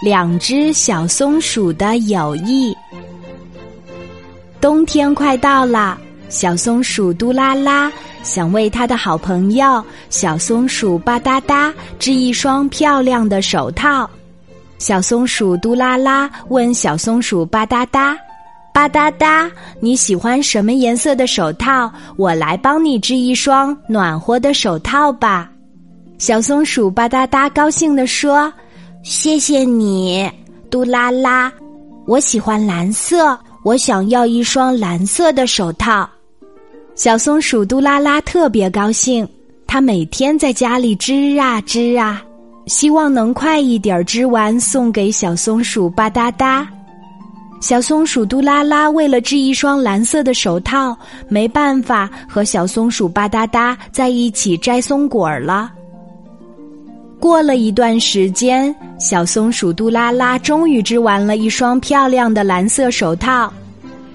两只小松鼠的友谊。冬天快到了，小松鼠嘟啦啦想为它的好朋友小松鼠吧嗒嗒织一双漂亮的手套。小松鼠嘟啦啦问小松鼠吧嗒嗒：“吧嗒嗒，你喜欢什么颜色的手套？我来帮你织一双暖和的手套吧。”小松鼠吧嗒嗒高兴地说。谢谢你，嘟啦啦！我喜欢蓝色，我想要一双蓝色的手套。小松鼠嘟啦啦特别高兴，它每天在家里织啊织啊，希望能快一点织完送给小松鼠吧嗒嗒。小松鼠嘟啦啦为了织一双蓝色的手套，没办法和小松鼠吧嗒嗒在一起摘松果了。过了一段时间，小松鼠杜拉拉终于织完了一双漂亮的蓝色手套。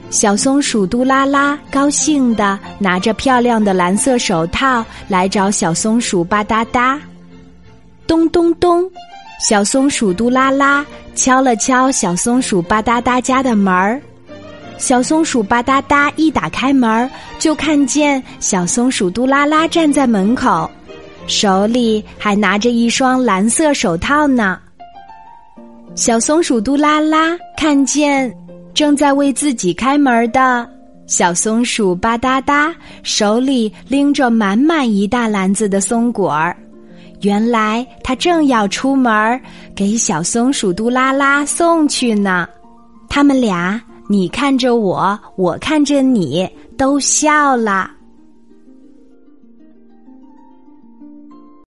小松鼠杜拉拉高兴地拿着漂亮的蓝色手套来找小松鼠吧嗒嗒。咚咚咚，小松鼠杜拉拉敲了敲小松鼠吧嗒嗒家的门儿。小松鼠吧嗒嗒一打开门，就看见小松鼠杜拉拉站在门口。手里还拿着一双蓝色手套呢。小松鼠嘟啦啦看见正在为自己开门的小松鼠吧嗒嗒，手里拎着满满一大篮子的松果儿。原来他正要出门给小松鼠嘟啦啦送去呢。他们俩，你看着我，我看着你，都笑了。